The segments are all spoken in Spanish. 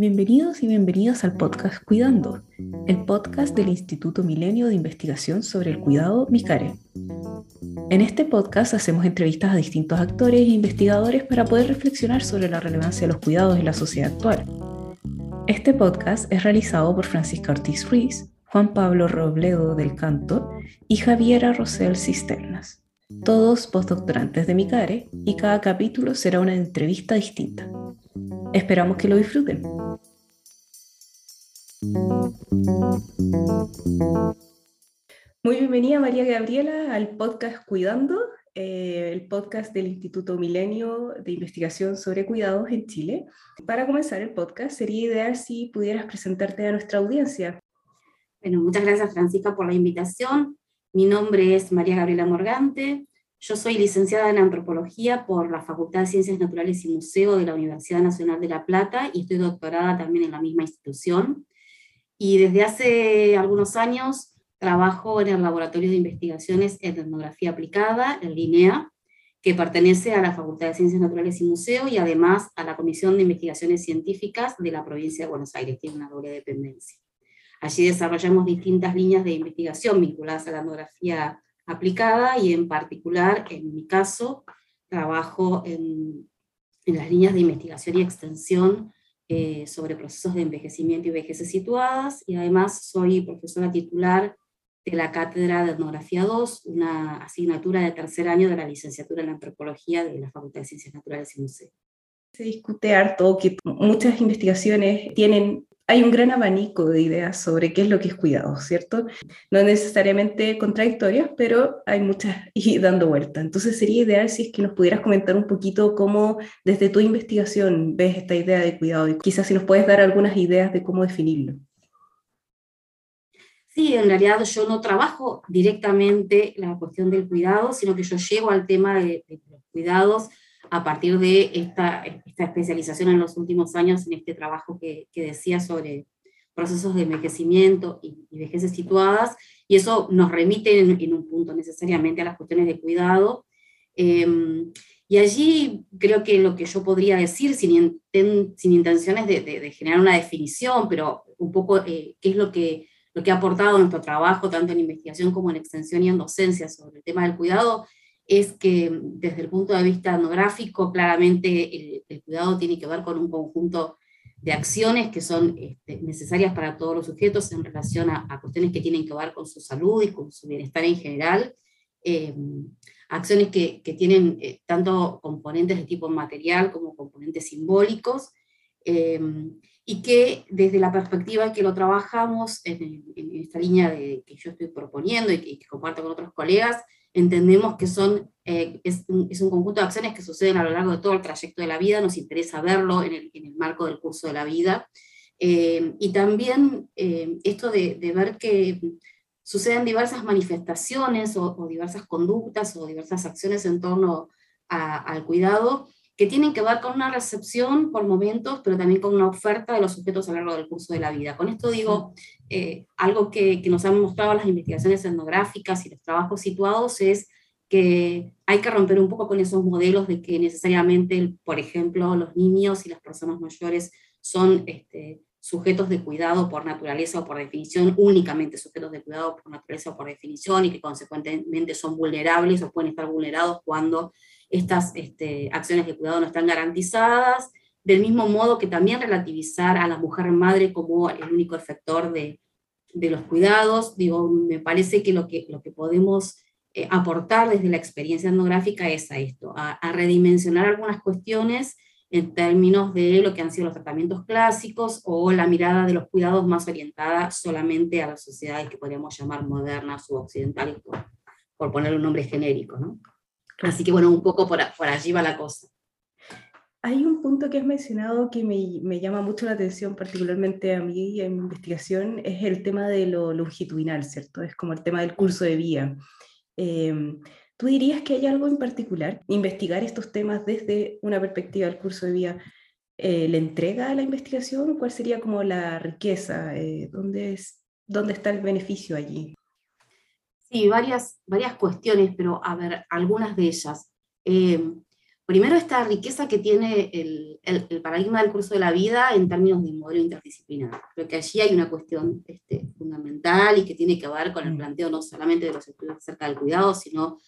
Bienvenidos y bienvenidas al podcast Cuidando, el podcast del Instituto Milenio de Investigación sobre el Cuidado MICARE. En este podcast hacemos entrevistas a distintos actores e investigadores para poder reflexionar sobre la relevancia de los cuidados en la sociedad actual. Este podcast es realizado por Francisca Ortiz Ruiz, Juan Pablo Robledo del Canto y Javiera Rosel Cisternas, todos postdoctorantes de MICARE, y cada capítulo será una entrevista distinta. Esperamos que lo disfruten. Muy bienvenida María Gabriela al podcast Cuidando, eh, el podcast del Instituto Milenio de Investigación sobre Cuidados en Chile. Para comenzar el podcast, sería ideal si pudieras presentarte a nuestra audiencia. Bueno, muchas gracias Francisca por la invitación. Mi nombre es María Gabriela Morgante, yo soy licenciada en antropología por la Facultad de Ciencias Naturales y Museo de la Universidad Nacional de La Plata y estoy doctorada también en la misma institución. Y desde hace algunos años trabajo en el Laboratorio de Investigaciones en Etnografía Aplicada, en LINEA, que pertenece a la Facultad de Ciencias Naturales y Museo y además a la Comisión de Investigaciones Científicas de la provincia de Buenos Aires, tiene una doble dependencia. Allí desarrollamos distintas líneas de investigación vinculadas a la etnografía aplicada y en particular, en mi caso, trabajo en, en las líneas de investigación y extensión eh, sobre procesos de envejecimiento y vejez situadas y además soy profesora titular de la Cátedra de Etnografía 2, una asignatura de tercer año de la licenciatura en Antropología de la Facultad de Ciencias Naturales y Museos. Se discute harto que muchas investigaciones tienen hay un gran abanico de ideas sobre qué es lo que es cuidado, ¿cierto? No necesariamente contradictorias, pero hay muchas y dando vuelta. Entonces sería ideal si es que nos pudieras comentar un poquito cómo desde tu investigación ves esta idea de cuidado y quizás si nos puedes dar algunas ideas de cómo definirlo. Sí, en realidad yo no trabajo directamente la cuestión del cuidado, sino que yo llego al tema de, de los cuidados a partir de esta, esta, especialización en los últimos años en este trabajo que, que decía sobre procesos de envejecimiento y, y, vejeces situadas, y eso nos remite en, un punto necesariamente a las cuestiones de cuidado. Eh, y allí creo que lo que yo podría decir, sin, sin intenciones de, generar una definición, pero un poco eh, qué es lo que, lo que ha aportado nuestro trabajo, tanto en investigación como en extensión y en docencia sobre el tema del cuidado, es que desde el punto de vista etnográfico, claramente el, el cuidado tiene que ver con un conjunto de acciones que son este, necesarias para todos los sujetos en relación a, cuestiones que tienen que ver con su salud y con su bienestar en general. Eh, acciones que, que tienen eh, tanto componentes de tipo material como componentes simbólicos, eh, y que desde la perspectiva que lo trabajamos en, en esta línea de, que yo estoy proponiendo y que comparto con otros colegas, entendemos que son, eh, es, un, conjunto de acciones que suceden a lo largo de todo el trayecto de la vida, nos interesa verlo en el, en el marco del curso de la vida, eh, y también eh, esto de, ver que suceden diversas manifestaciones o, diversas conductas o diversas acciones en torno al cuidado que tienen que ver con una recepción por momentos, pero también con una oferta de los sujetos a lo largo del curso de la vida. Con esto digo, eh, algo que, que, nos han mostrado las investigaciones etnográficas y los trabajos situados es que hay que romper un poco con esos modelos de que necesariamente, por ejemplo, los niños y las personas mayores son este, sujetos de cuidado por naturaleza o por definición, únicamente sujetos de cuidado por naturaleza o por definición, y que consecuentemente son vulnerables o pueden estar vulnerados cuando estas este, acciones de cuidado no están garantizadas, del mismo modo que también relativizar a la mujer madre como el único efector de, de los cuidados. Digo, me parece que lo que, lo que podemos eh, aportar desde la experiencia etnográfica es a esto, a, redimensionar algunas cuestiones en términos de lo que han sido los tratamientos clásicos o la mirada de los cuidados más orientada solamente a las sociedades que podríamos llamar modernas o occidentales, por, por poner un nombre genérico. ¿no? Así que bueno, un poco por, por allí va la cosa. Hay un punto que has mencionado que me, me, llama mucho la atención, particularmente a mí en mi investigación, es el tema de lo longitudinal, ¿cierto? Es como el tema del curso de vía. Eh, ¿Tú dirías que hay algo en particular? Investigar estos temas desde una perspectiva del curso de vía, eh, ¿le entrega a la investigación? ¿Cuál sería como la riqueza? Eh, ¿dónde, es, ¿Dónde está el beneficio allí? Sí, varias, varias cuestiones, pero a ver, algunas de ellas. Eh, primero esta riqueza que tiene el, el, paradigma del curso de la vida en términos de modelo interdisciplinar. Creo que allí hay una cuestión este, fundamental y que tiene que ver con el mm. planteo no solamente de los estudios acerca del cuidado, sino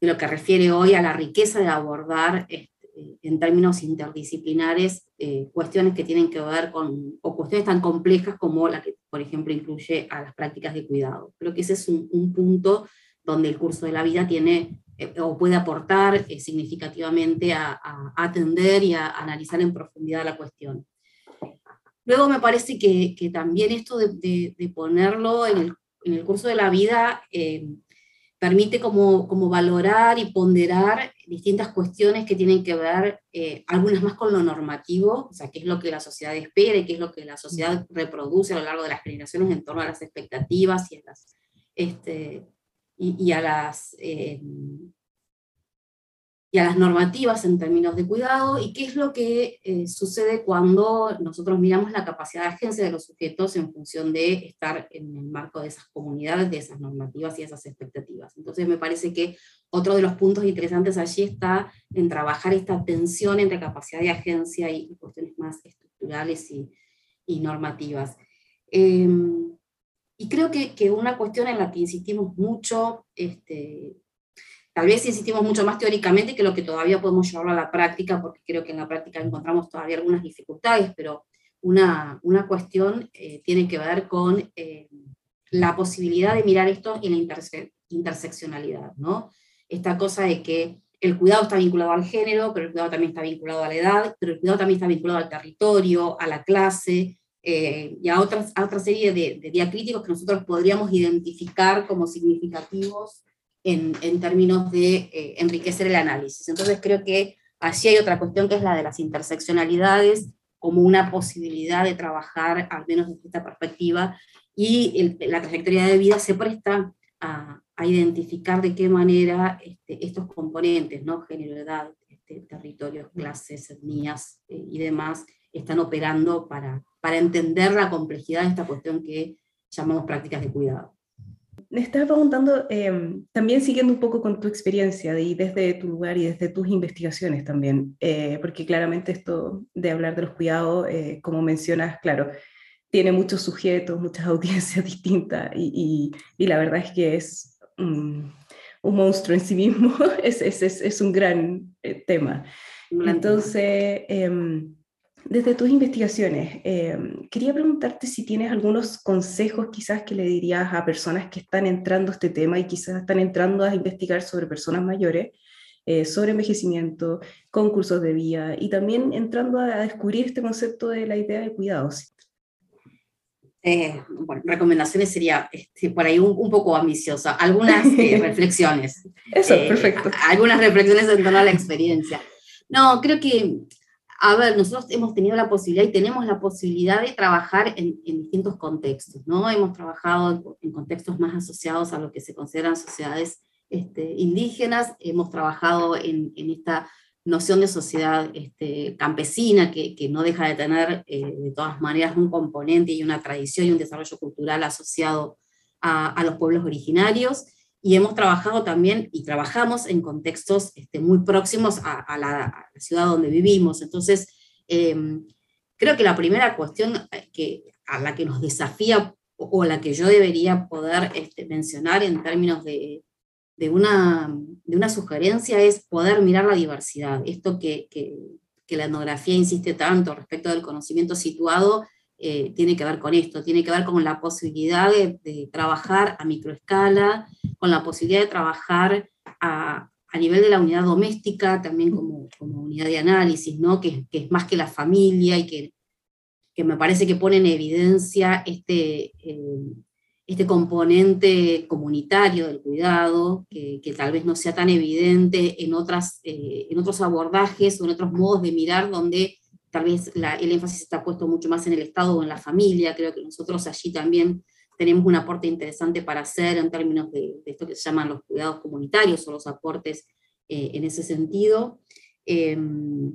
de lo que refiere hoy a la riqueza de abordar este, en términos interdisciplinares eh, cuestiones que tienen que ver con, o cuestiones tan complejas como la que, por ejemplo, incluye a las prácticas de cuidado. Creo que ese es un, un punto donde el curso de la vida tiene eh, o puede aportar eh, significativamente a, atender y a analizar en profundidad la cuestión. Luego me parece que, que también esto de, de, ponerlo en el, en el, curso de la vida eh, permite como, como, valorar y ponderar distintas cuestiones que tienen que ver, algunas más con lo normativo, o sea, qué es lo que la sociedad espera y qué es lo que la sociedad reproduce a lo largo de las generaciones en torno a las expectativas y a las, este, y, a las, eh, y a las normativas en términos de cuidado y qué es lo que eh, sucede cuando nosotros miramos la capacidad de agencia de los sujetos en función de estar en el marco de esas comunidades, de esas normativas y esas expectativas. Entonces me parece que otro de los puntos interesantes allí está en trabajar esta tensión entre capacidad de agencia y cuestiones más estructurales y, y normativas. Eh, y creo que, que, una cuestión en la que insistimos mucho, este, tal vez insistimos mucho más teóricamente que lo que todavía podemos llevarlo a la práctica, porque creo que en la práctica encontramos todavía algunas dificultades, pero una, una cuestión eh, tiene que ver con eh, la posibilidad de mirar esto en la interseccionalidad, ¿no? Esta cosa de que el cuidado está vinculado al género, pero el cuidado también está vinculado a la edad, pero el cuidado también está vinculado al territorio, a la clase, eh, y a, otras, otra serie de, de, diacríticos que nosotros podríamos identificar como significativos en, términos de eh, enriquecer el análisis. Entonces creo que allí hay otra cuestión que es la de las interseccionalidades como una posibilidad de trabajar, al menos desde esta perspectiva, y la trayectoria de vida se presta a, a identificar de qué manera este, estos componentes, ¿no? género, edad, este, territorios, clases, etnias eh, y demás, están operando para, para entender la complejidad de esta cuestión que llamamos prácticas de cuidado. Me estaba preguntando, em, también siguiendo un poco con tu experiencia y desde tu lugar y desde tus investigaciones también, eh, porque claramente esto de hablar de los cuidados, eh, como mencionas, claro, tiene muchos sujetos, muchas audiencias distintas y, y, la verdad es que es un, un monstruo en sí mismo, es, es, es, es un gran eh, tema. Entonces, em, desde tus investigaciones, eh, quería preguntarte si tienes algunos consejos quizás que le dirías a personas que están entrando a este tema y quizás están entrando a investigar sobre personas mayores, eh, sobre envejecimiento, concursos de vida y también entrando a, descubrir este concepto de la idea de cuidados. Eh, bueno, recomendaciones sería este, por ahí un, poco ambiciosa, algunas reflexiones. Eso, perfecto. Algunas reflexiones en torno a la experiencia. No, creo que a ver, nosotros hemos tenido la posibilidad y tenemos la posibilidad de trabajar en, distintos contextos, ¿no? Hemos trabajado en, contextos más asociados a lo que se consideran sociedades este, indígenas, hemos trabajado en, esta noción de sociedad este, campesina que, no deja de tener eh, de todas maneras un componente y una tradición y un desarrollo cultural asociado a, a los pueblos originarios y hemos trabajado también y trabajamos en contextos este, muy próximos a, la, ciudad donde vivimos. Entonces, em, creo que la primera cuestión eh, que, a la que nos desafía o, la que yo debería poder este, mencionar en términos de, de, una, de una sugerencia es poder mirar la diversidad. Esto que, que, la etnografía insiste tanto respecto del conocimiento situado eh, tiene que ver con esto, tiene que ver con la posibilidad de, trabajar a microescala, con la posibilidad de trabajar a, a, nivel de la unidad doméstica, también como, como unidad de análisis, ¿no? que, que, es más que la familia y que, que me parece que pone en evidencia este, eh, este componente comunitario del cuidado, que, que, tal vez no sea tan evidente en, otras, eh, en otros abordajes o en otros modos de mirar donde tal vez el énfasis está puesto mucho más en el Estado o en la familia, creo que nosotros allí también tenemos un aporte interesante para hacer en términos de, esto que se llaman los cuidados comunitarios o los aportes eh, en ese sentido. Em,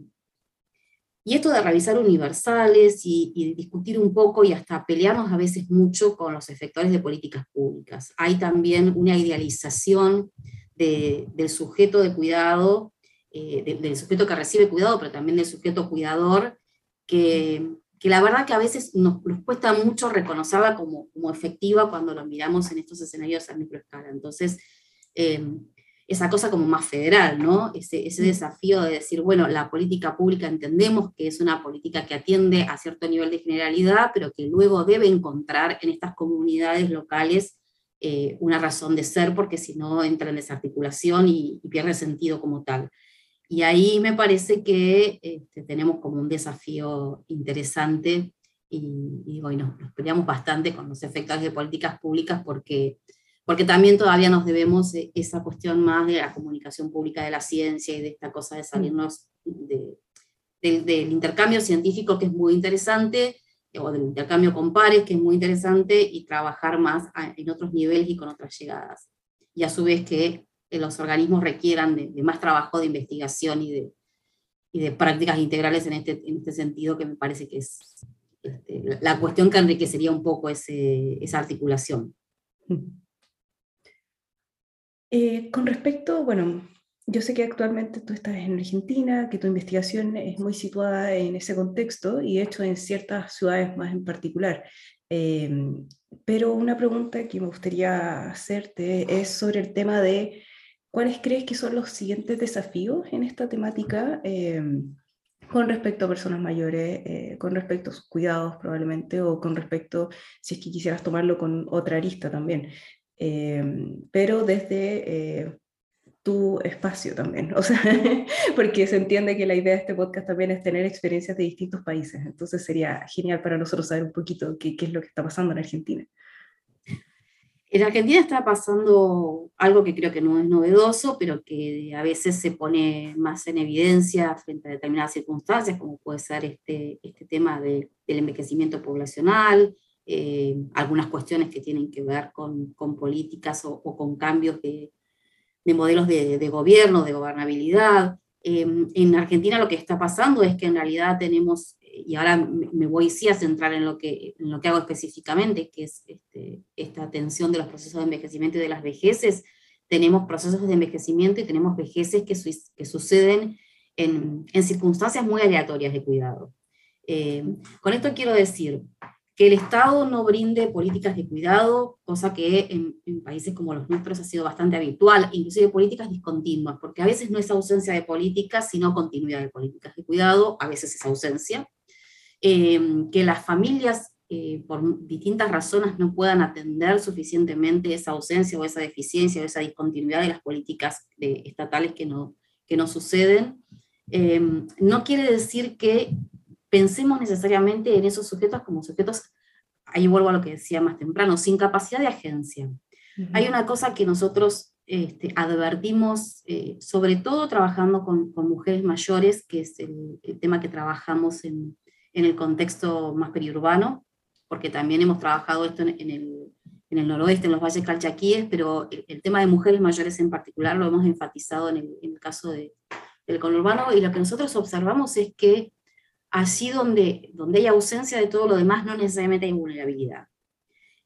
y esto de revisar universales y, discutir un poco y hasta pelearnos a veces mucho con los efectores de políticas públicas. Hay también una idealización del sujeto de cuidado del sujeto que recibe cuidado, pero también del sujeto cuidador, que, que la verdad que a veces nos, cuesta mucho reconocerla como, como, efectiva cuando lo miramos en estos escenarios a microescala. Entonces, esa cosa como más federal, ¿no? Ese, ese, desafío de decir, bueno, la política pública entendemos que es una política que atiende a cierto nivel de generalidad, pero que luego debe encontrar en estas comunidades locales eh, una razón de ser, porque si no entra en desarticulación y, pierde sentido como tal. Y ahí me parece que este, tenemos como un desafío interesante y, y bueno, nos peleamos bastante con los efectos de políticas públicas porque porque también todavía nos debemos esa cuestión más de la comunicación pública de la ciencia y de esta cosa de salirnos del intercambio científico que es muy interesante, o del intercambio con pares que es muy interesante, y trabajar más en otros niveles y con otras llegadas. Y a su vez que los organismos requieran de, más trabajo de investigación y de, y de prácticas integrales en este, en este sentido, que me parece que es este, la cuestión que enriquecería un poco ese, esa articulación. Eh, con respecto, bueno, yo sé que actualmente tú estás en Argentina, que tu investigación es muy situada en ese contexto y hecho en ciertas ciudades más en particular. Em, pero una pregunta que me gustaría hacerte es sobre el tema de cuáles crees que son los siguientes desafíos en esta temática em, con respecto a personas mayores, eh, con respecto a sus cuidados probablemente, o con respecto, si es que quisieras tomarlo con otra arista también, Em, pero desde eh, tu espacio también, o sea, porque se entiende que la idea de este podcast también es tener experiencias de distintos países, entonces sería genial para nosotros saber un poquito qué, qué es lo que está pasando en Argentina. En Argentina está pasando algo que creo que no es novedoso, pero que a veces se pone más en evidencia frente a determinadas circunstancias, como puede ser este, este tema de, del envejecimiento poblacional, eh, algunas cuestiones que tienen que ver con, con políticas o, con cambios de, de modelos de, de, gobierno, de gobernabilidad. Em, en Argentina lo que está pasando es que en realidad tenemos, y ahora me voy sí a centrar en lo que, en lo que hago específicamente, que es este, esta atención de los procesos de envejecimiento y de las vejeces, tenemos procesos de envejecimiento y tenemos vejeces que, que suceden en, en, circunstancias muy aleatorias de cuidado. Em, con esto quiero decir, que el Estado no brinde políticas de cuidado, cosa que en, países como los nuestros ha sido bastante habitual, inclusive políticas discontinuas, porque a veces no es ausencia de políticas, sino continuidad de políticas de cuidado, a veces es ausencia. Eh, que las familias, eh, por distintas razones, no puedan atender suficientemente esa ausencia o esa deficiencia o esa discontinuidad de las políticas estatales que no, que no suceden. Eh, no quiere decir que pensemos necesariamente en esos sujetos como sujetos, ahí vuelvo a lo que decía más temprano, sin capacidad de agencia. Hay una cosa que nosotros este, advertimos, eh, sobre todo trabajando con, con, mujeres mayores, que es el, tema que trabajamos en, en, el contexto más periurbano, porque también hemos trabajado esto en, en, el, en el, noroeste, en los valles calchaquíes, pero el, tema de mujeres mayores en particular lo hemos enfatizado en el, el caso de, del conurbano, y lo que nosotros observamos es que Así donde, donde hay ausencia de todo lo demás, no necesariamente hay vulnerabilidad.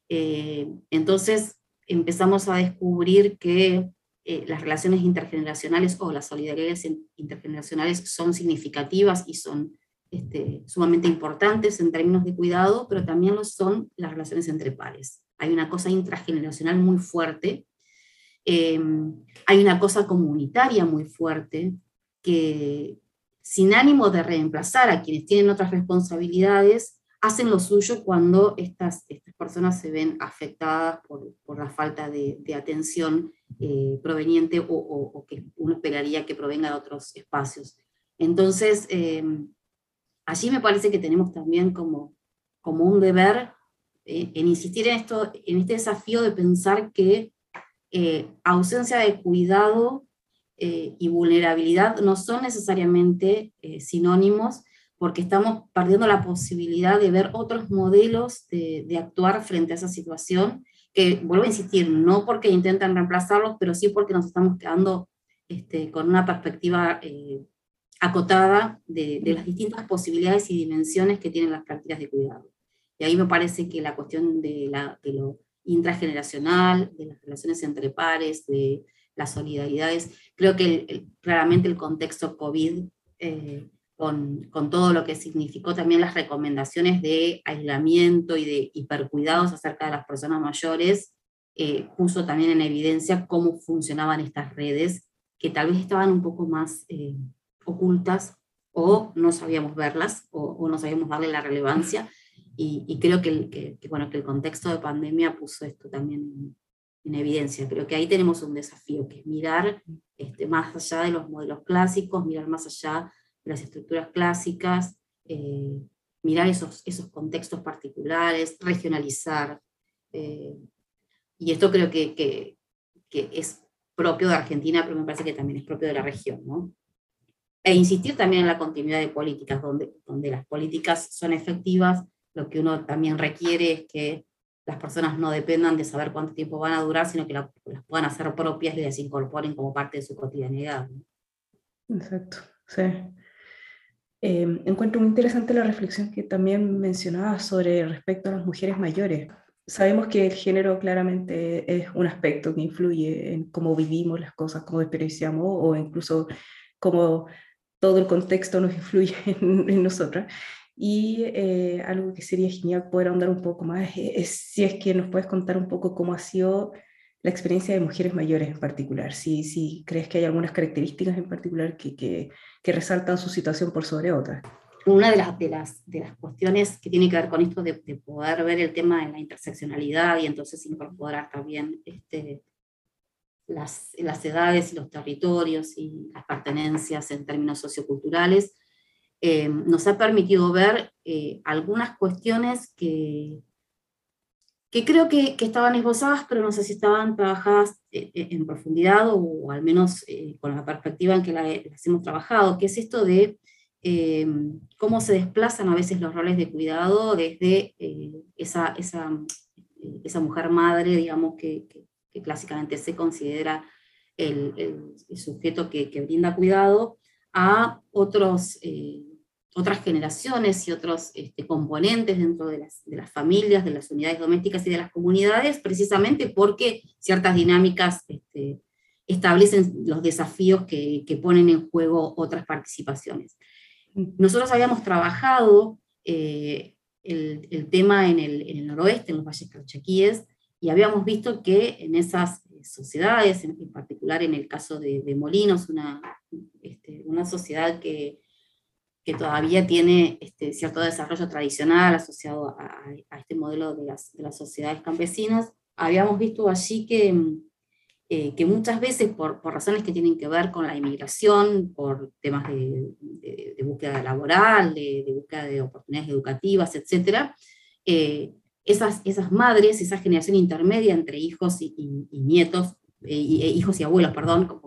Eh, entonces empezamos a descubrir que eh, las relaciones intergeneracionales o las solidaridades intergeneracionales son significativas y son este, sumamente importantes en términos de cuidado, pero también lo son las relaciones entre pares. Hay una cosa intrageneracional muy fuerte, eh, hay una cosa comunitaria muy fuerte que, sin ánimo de reemplazar a quienes tienen otras responsabilidades, hacen lo suyo cuando estas, estas personas se ven afectadas por, por la falta de, de atención eh, proveniente o, o, que uno esperaría que provenga de otros espacios. Entonces, eh, allí me parece que tenemos también como, como un deber eh, en insistir en, esto, en este desafío de pensar que ausencia de cuidado eh, y vulnerabilidad no son necesariamente eh, sinónimos porque estamos perdiendo la posibilidad de ver otros modelos de, actuar frente a esa situación, que vuelvo a insistir, no porque intentan reemplazarlos, pero sí porque nos estamos quedando este, con una perspectiva eh, acotada de, de, las distintas posibilidades y dimensiones que tienen las prácticas de cuidado. Y ahí me parece que la cuestión de, la, de lo intrageneracional, de las relaciones entre pares, de las solidaridades. Creo que claramente el contexto COVID, eh, con, con, todo lo que significó también las recomendaciones de aislamiento y de hipercuidados acerca de las personas mayores, eh, puso también en evidencia cómo funcionaban estas redes, que tal vez estaban un poco más eh, ocultas o no sabíamos verlas o, no sabíamos darle la relevancia. Y, creo que el, bueno, que el contexto de pandemia puso esto también en evidencia. Creo que ahí tenemos un desafío, que es mirar este, más allá de los modelos clásicos, mirar más allá de las estructuras clásicas, eh, mirar esos, esos contextos particulares, regionalizar. Eh, y esto creo que, que, que, es propio de Argentina, pero me parece que también es propio de la región. ¿no? E insistir también en la continuidad de políticas, donde, donde las políticas son efectivas, lo que uno también requiere es que las personas no dependan de saber cuánto tiempo van a durar, sino que las puedan hacer propias y las incorporen como parte de su cotidianidad. Exacto, sí. Eh, encuentro muy interesante la reflexión que también mencionabas sobre respecto a las mujeres mayores. Sabemos que el género claramente es un aspecto que influye en cómo vivimos las cosas, cómo experienciamos o incluso cómo todo el contexto nos influye en, en nosotras. Y eh, algo que sería genial poder ahondar un poco más es, si es que nos puedes contar un poco cómo ha sido la experiencia de mujeres mayores en particular. Si, si crees que hay algunas características en particular que, que, que resaltan su situación por sobre otras. Una de las, de, las, de las cuestiones que tiene que ver con esto de, de poder ver el tema de la interseccionalidad y entonces incorporar también este, las, las edades y los territorios y las pertenencias en términos socioculturales, eh, nos ha permitido ver eh, algunas cuestiones que, que creo que, que, estaban esbozadas, pero no sé si estaban trabajadas eh, en profundidad o, al menos con la perspectiva en que las hemos trabajado, que es esto de cómo se desplazan a veces los roles de cuidado desde esa, esa, esa, mujer madre, digamos, que, que, clásicamente se considera el, el, sujeto que, que, brinda cuidado, a otros otras generaciones y otros este, componentes dentro de las, de las, familias, de las unidades domésticas y de las comunidades, precisamente porque ciertas dinámicas este, establecen los desafíos que, que, ponen en juego otras participaciones. Nosotros habíamos trabajado eh, el, el, tema en el, en el, noroeste, en los valles calchaquíes, y habíamos visto que en esas sociedades, en, particular en el caso de, Molinos, una, este, una sociedad que que todavía tiene este, cierto desarrollo tradicional asociado a, este modelo de las, de las, sociedades campesinas, habíamos visto allí que, eh, que muchas veces por, razones que tienen que ver con la inmigración, por temas de, búsqueda laboral, de, búsqueda de oportunidades educativas, etc., eh, esas, esas madres, esa generación intermedia entre hijos y, nietos, eh, y, hijos y abuelos, perdón,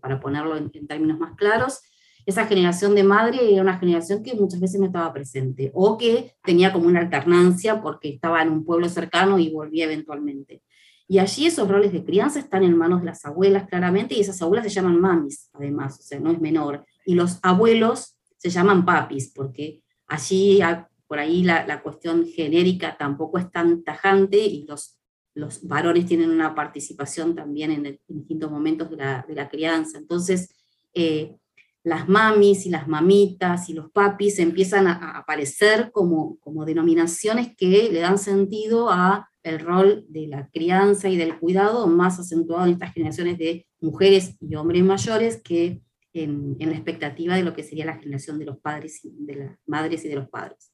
para ponerlo en, en términos más claros, esa generación de madre era una generación que muchas veces no estaba presente o que tenía como una alternancia porque estaba en un pueblo cercano y volvía eventualmente. Y allí esos roles de crianza están en manos de las abuelas claramente y esas abuelas se llaman mamis, además, o sea, no es menor. Y los abuelos se llaman papis porque allí por ahí la, la cuestión genérica tampoco es tan tajante y los, los varones tienen una participación también en, en distintos momentos de la, de la crianza. Entonces, eh, las mamis y las mamitas y los papis empiezan a, aparecer como, como denominaciones que le dan sentido a el rol de la crianza y del cuidado más acentuado en estas generaciones de mujeres y hombres mayores que en, la expectativa de lo que sería la generación de los padres y de las madres y de los padres.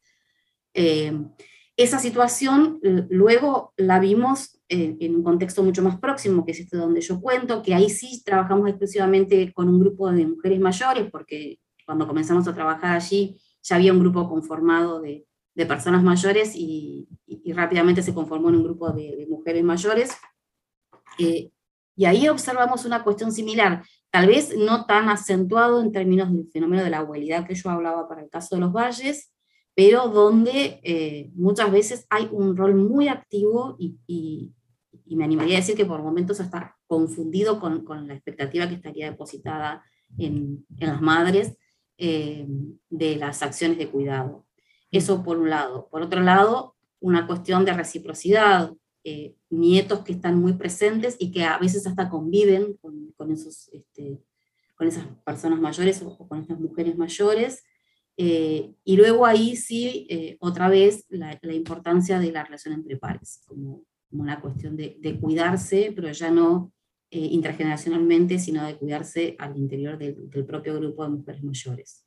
Eh, esa situación luego la vimos en un contexto mucho más próximo, que es este donde yo cuento, que ahí sí trabajamos exclusivamente con un grupo de mujeres mayores, porque cuando comenzamos a trabajar allí ya había un grupo conformado de, de personas mayores y, y, rápidamente se conformó en un grupo de, de mujeres mayores. Eh, y ahí observamos una cuestión similar, tal vez no tan acentuado en términos del fenómeno de la abuelidad que yo hablaba para el caso de los valles, pero donde eh, muchas veces hay un rol muy activo y, me animaría a decir que por momentos está confundido con, la expectativa que estaría depositada en, las madres eh, de las acciones de cuidado. Eso por un lado. Por otro lado, una cuestión de reciprocidad. eh, nietos que están muy presentes y que a veces hasta conviven con, este, con esas personas mayores o, con estas mujeres mayores. Eh, y luego ahí sí, eh, otra vez, la, la, importancia de la relación entre pares, como, como una cuestión de, de, cuidarse, pero ya no intergeneracionalmente, sino de cuidarse al interior del, del propio grupo de mujeres mayores.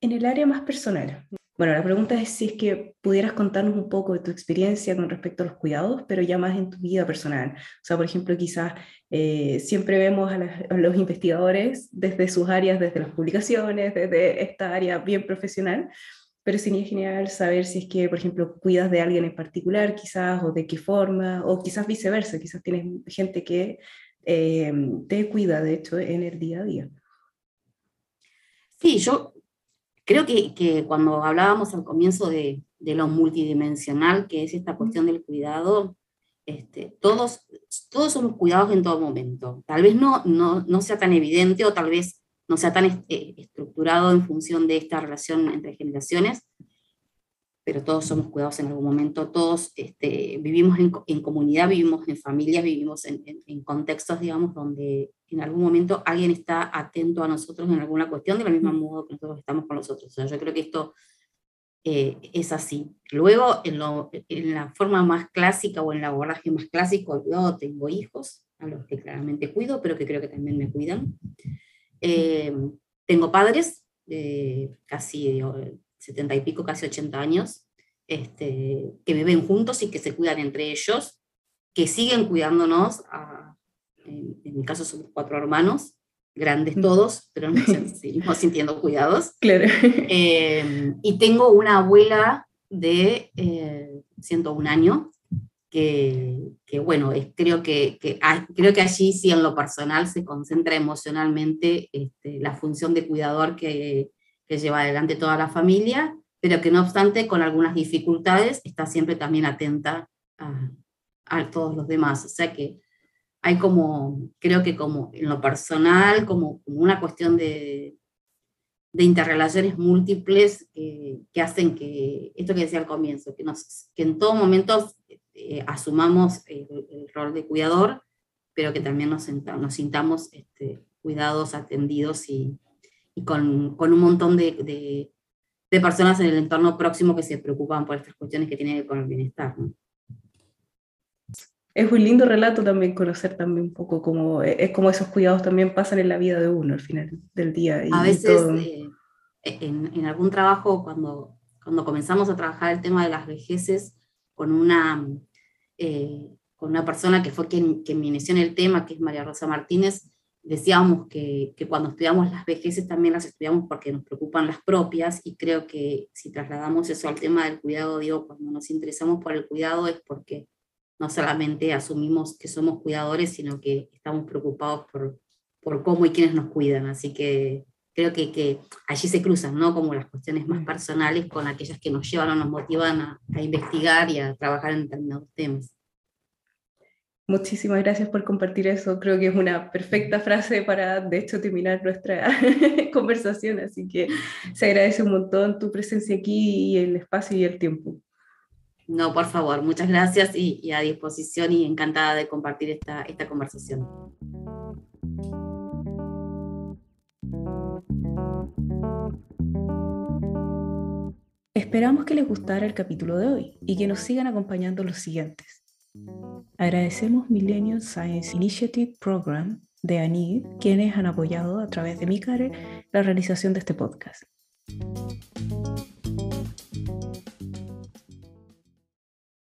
En el área más personal, bueno, la pregunta es si es que pudieras contarnos un poco de tu experiencia con respecto a los cuidados, pero ya más en tu vida personal. O sea, por ejemplo, quizás eh, siempre vemos a, los investigadores desde sus áreas, desde las publicaciones, desde esta área bien profesional, pero sería genial saber si es que, por ejemplo, cuidas de alguien en particular, quizás, o de qué forma, o quizás viceversa, quizás tienes gente que eh, te cuida, de hecho, en el día a día. Sí, yo Creo que, que cuando hablábamos al comienzo de, de, lo multidimensional, que es esta cuestión del cuidado, este, todos, todos somos cuidados en todo momento. Tal vez no, no, no sea tan evidente o tal vez no sea tan eh, estructurado en función de esta relación entre generaciones, pero todos somos cuidados en algún momento, todos este, vivimos en, en, comunidad, vivimos en familias, vivimos en, en, en, contextos, digamos, donde en algún momento alguien está atento a nosotros en alguna cuestión, de la misma modo que nosotros estamos con nosotros. O sea, yo creo que esto eh, es así. Luego, en, lo, en, la forma más clásica o en el abordaje más clásico, yo tengo hijos, a los que claramente cuido, pero que creo que también me cuidan. Eh, tengo padres, eh, casi setenta y pico, casi 80 años, este, que viven juntos y que se cuidan entre ellos, que siguen cuidándonos. A, en, en, mi caso somos cuatro hermanos, grandes todos, pero nos seguimos sintiendo cuidados. Claro. Eh, y tengo una abuela de eh, 101 años, que, que bueno, es, creo, que, que, creo que allí sí en lo personal se concentra emocionalmente este, la función de cuidador que, que lleva adelante toda la familia, pero que no obstante, con algunas dificultades, está siempre también atenta a, a todos los demás. O sea que hay como, creo que como en lo personal, como, como una cuestión de, de interrelaciones múltiples que, que, hacen que, esto que decía al comienzo, que, nos, que en todo momento eh, asumamos el, el, rol de cuidador, pero que también nos, nos sintamos este, cuidados, atendidos y, y con, con, un montón de, de, de, personas en el entorno próximo que se preocupan por estas cuestiones que tienen que ver con el bienestar. ¿no? Es un lindo relato también conocer también un poco cómo es como esos cuidados también pasan en la vida de uno al final del día. Y a veces eh, en, en, algún trabajo, cuando, cuando comenzamos a trabajar el tema de las vejeces con una, eh, con una persona que fue quien, quien me inició en el tema, que es María Rosa Martínez, decíamos que, que, cuando estudiamos las vejeces también las estudiamos porque nos preocupan las propias y creo que si trasladamos eso al tema del cuidado, digo, cuando nos interesamos por el cuidado es porque no solamente asumimos que somos cuidadores, sino que estamos preocupados por, por cómo y quiénes nos cuidan. Así que creo que, que allí se cruzan, ¿no? Como las cuestiones más personales con aquellas que nos llevan o nos motivan a, a investigar y a trabajar en determinados temas. Muchísimas gracias por compartir eso. Creo que es una perfecta frase para, de hecho, terminar nuestra conversación. Así que se agradece un montón tu presencia aquí y el espacio y el tiempo. No, por favor, muchas gracias y, y a disposición y encantada de compartir esta, esta conversación. Esperamos que les gustara el capítulo de hoy y que nos sigan acompañando los siguientes. Agradecemos Millennium Science Initiative Program de ANID, quienes han apoyado a través de MICARE la realización de este podcast.